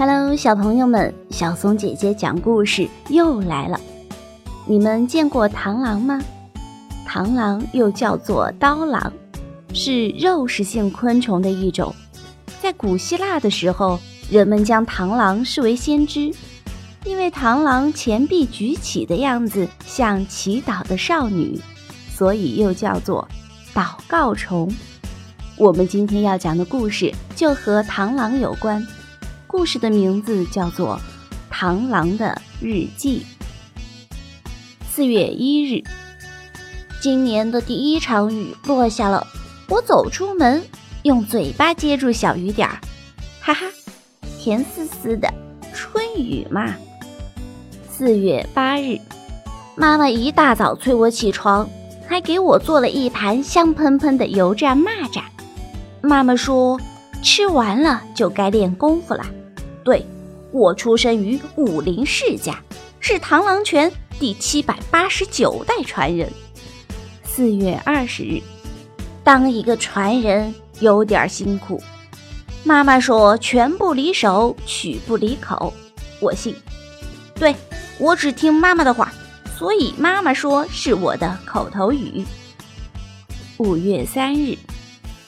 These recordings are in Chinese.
Hello，小朋友们，小松姐姐讲故事又来了。你们见过螳螂吗？螳螂又叫做刀螂，是肉食性昆虫的一种。在古希腊的时候，人们将螳螂视为先知，因为螳螂前臂举起的样子像祈祷的少女，所以又叫做祷告虫。我们今天要讲的故事就和螳螂有关。故事的名字叫做《螳螂的日记》。四月一日，今年的第一场雨落下了。我走出门，用嘴巴接住小雨点儿，哈哈，甜丝丝的春雨嘛。四月八日，妈妈一大早催我起床，还给我做了一盘香喷喷的油炸蚂蚱。妈妈说，吃完了就该练功夫了。对，我出生于武林世家，是螳螂拳第七百八十九代传人。四月二十日，当一个传人有点辛苦。妈妈说：“拳不离手，曲不离口。”我信。对，我只听妈妈的话，所以妈妈说是我的口头语。五月三日，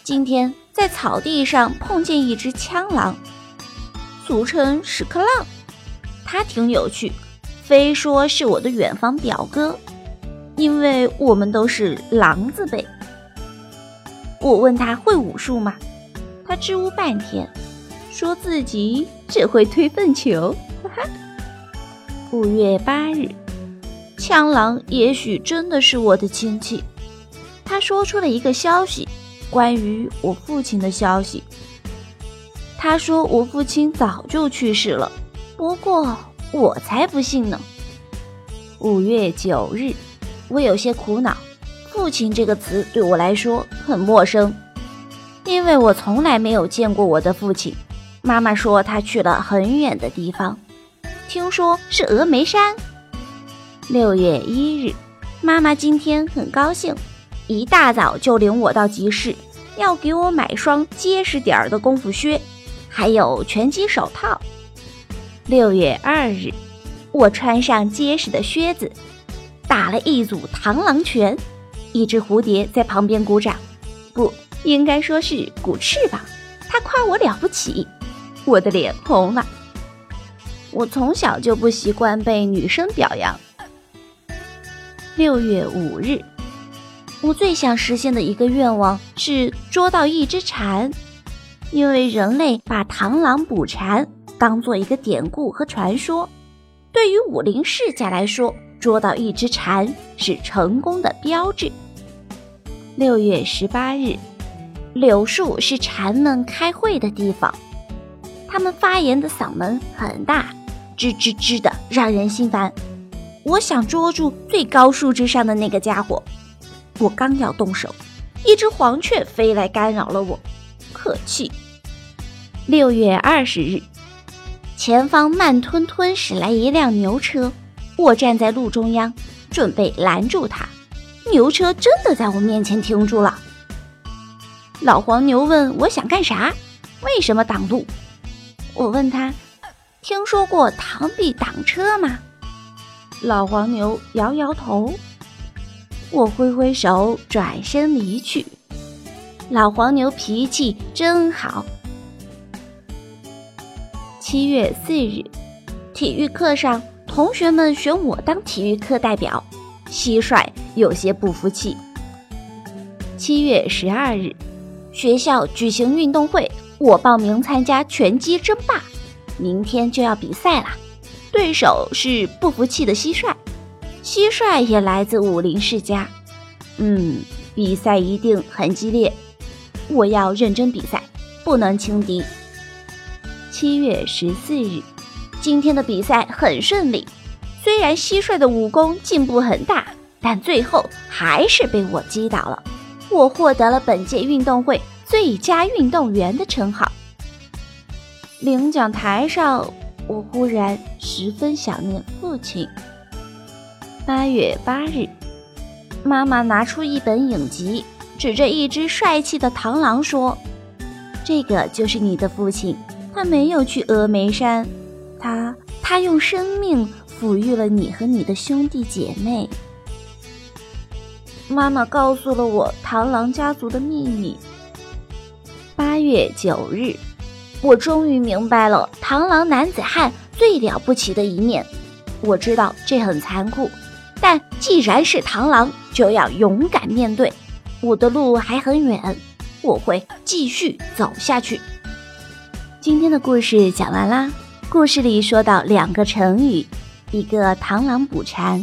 今天在草地上碰见一只枪狼。俗称屎壳郎，他挺有趣，非说是我的远房表哥，因为我们都是狼字辈。我问他会武术吗？他支吾半天，说自己只会推粪球。哈哈。五月八日，枪狼也许真的是我的亲戚。他说出了一个消息，关于我父亲的消息。他说：“我父亲早就去世了，不过我才不信呢。”五月九日，我有些苦恼，“父亲”这个词对我来说很陌生，因为我从来没有见过我的父亲。妈妈说他去了很远的地方，听说是峨眉山。六月一日，妈妈今天很高兴，一大早就领我到集市，要给我买双结实点儿的功夫靴。还有拳击手套。六月二日，我穿上结实的靴子，打了一组螳螂拳。一只蝴蝶在旁边鼓掌，不应该说是鼓翅膀。它夸我了不起，我的脸红了。我从小就不习惯被女生表扬。六月五日，我最想实现的一个愿望是捉到一只蝉。因为人类把螳螂捕蝉当做一个典故和传说，对于武林世家来说，捉到一只蝉是成功的标志。六月十八日，柳树是蝉们开会的地方，它们发言的嗓门很大，吱吱吱的，让人心烦。我想捉住最高树枝上的那个家伙，我刚要动手，一只黄雀飞来干扰了我。可气！六月二十日，前方慢吞吞驶来一辆牛车，我站在路中央，准备拦住他。牛车真的在我面前停住了。老黄牛问我想干啥？为什么挡路？我问他，听说过螳臂挡车吗？老黄牛摇摇头。我挥挥手，转身离去。老黄牛脾气真好。七月四日，体育课上，同学们选我当体育课代表，蟋蟀有些不服气。七月十二日，学校举行运动会，我报名参加拳击争霸，明天就要比赛了，对手是不服气的蟋蟀，蟋蟀也来自武林世家，嗯，比赛一定很激烈。我要认真比赛，不能轻敌。七月十四日，今天的比赛很顺利。虽然蟋蟀的武功进步很大，但最后还是被我击倒了。我获得了本届运动会最佳运动员的称号。领奖台上，我忽然十分想念父亲。八月八日，妈妈拿出一本影集。指着一只帅气的螳螂说：“这个就是你的父亲，他没有去峨眉山，他他用生命抚育了你和你的兄弟姐妹。妈妈告诉了我螳螂家族的秘密。八月九日，我终于明白了螳螂男子汉最了不起的一面。我知道这很残酷，但既然是螳螂，就要勇敢面对。我的路还很远，我会继续走下去。今天的故事讲完啦。故事里说到两个成语，一个螳螂捕蝉，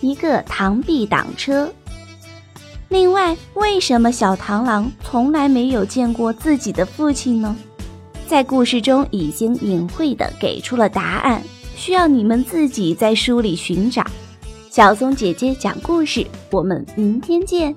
一个螳臂挡车。另外，为什么小螳螂从来没有见过自己的父亲呢？在故事中已经隐晦地给出了答案，需要你们自己在书里寻找。小松姐姐讲故事，我们明天见。